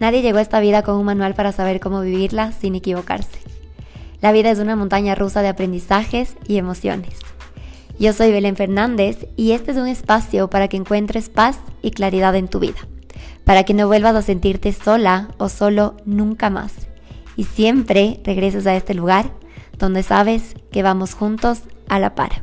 Nadie llegó a esta vida con un manual para saber cómo vivirla sin equivocarse. La vida es una montaña rusa de aprendizajes y emociones. Yo soy Belén Fernández y este es un espacio para que encuentres paz y claridad en tu vida, para que no vuelvas a sentirte sola o solo nunca más y siempre regreses a este lugar donde sabes que vamos juntos a la par.